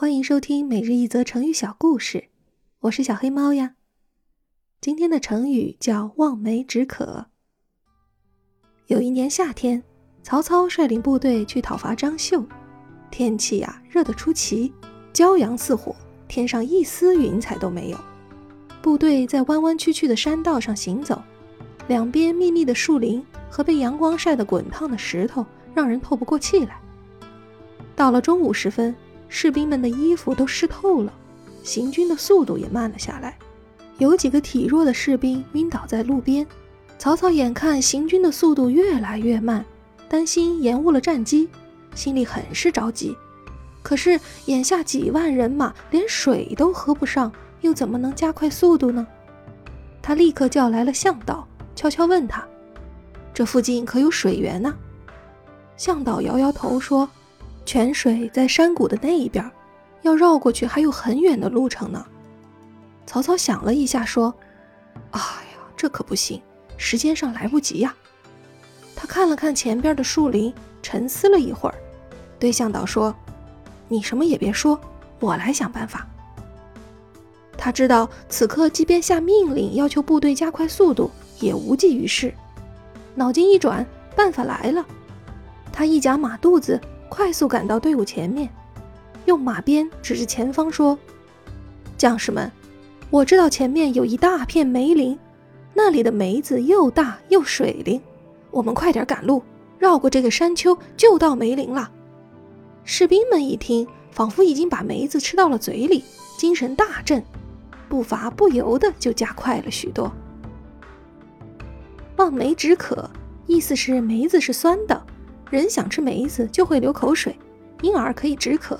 欢迎收听每日一则成语小故事，我是小黑猫呀。今天的成语叫望梅止渴。有一年夏天，曹操率领部队去讨伐张绣，天气呀热得出奇，骄阳似火，天上一丝云彩都没有。部队在弯弯曲曲的山道上行走，两边密密的树林和被阳光晒得滚烫的石头，让人透不过气来。到了中午时分。士兵们的衣服都湿透了，行军的速度也慢了下来。有几个体弱的士兵晕倒在路边。曹操眼看行军的速度越来越慢，担心延误了战机，心里很是着急。可是眼下几万人马连水都喝不上，又怎么能加快速度呢？他立刻叫来了向导，悄悄问他：“这附近可有水源呢？”向导摇摇头说。泉水在山谷的那一边，要绕过去还有很远的路程呢。曹操想了一下，说：“哎呀，这可不行，时间上来不及呀。”他看了看前边的树林，沉思了一会儿，对向导说：“你什么也别说，我来想办法。”他知道此刻即便下命令要求部队加快速度，也无济于事。脑筋一转，办法来了。他一夹马肚子。快速赶到队伍前面，用马鞭指着前方说：“将士们，我知道前面有一大片梅林，那里的梅子又大又水灵，我们快点赶路，绕过这个山丘就到梅林了。”士兵们一听，仿佛已经把梅子吃到了嘴里，精神大振，步伐不由得就加快了许多。望梅止渴，意思是梅子是酸的。人想吃梅子就会流口水，因而可以止渴。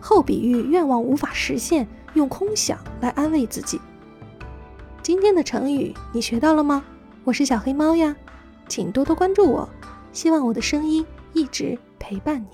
后比喻愿望无法实现，用空想来安慰自己。今天的成语你学到了吗？我是小黑猫呀，请多多关注我，希望我的声音一直陪伴你。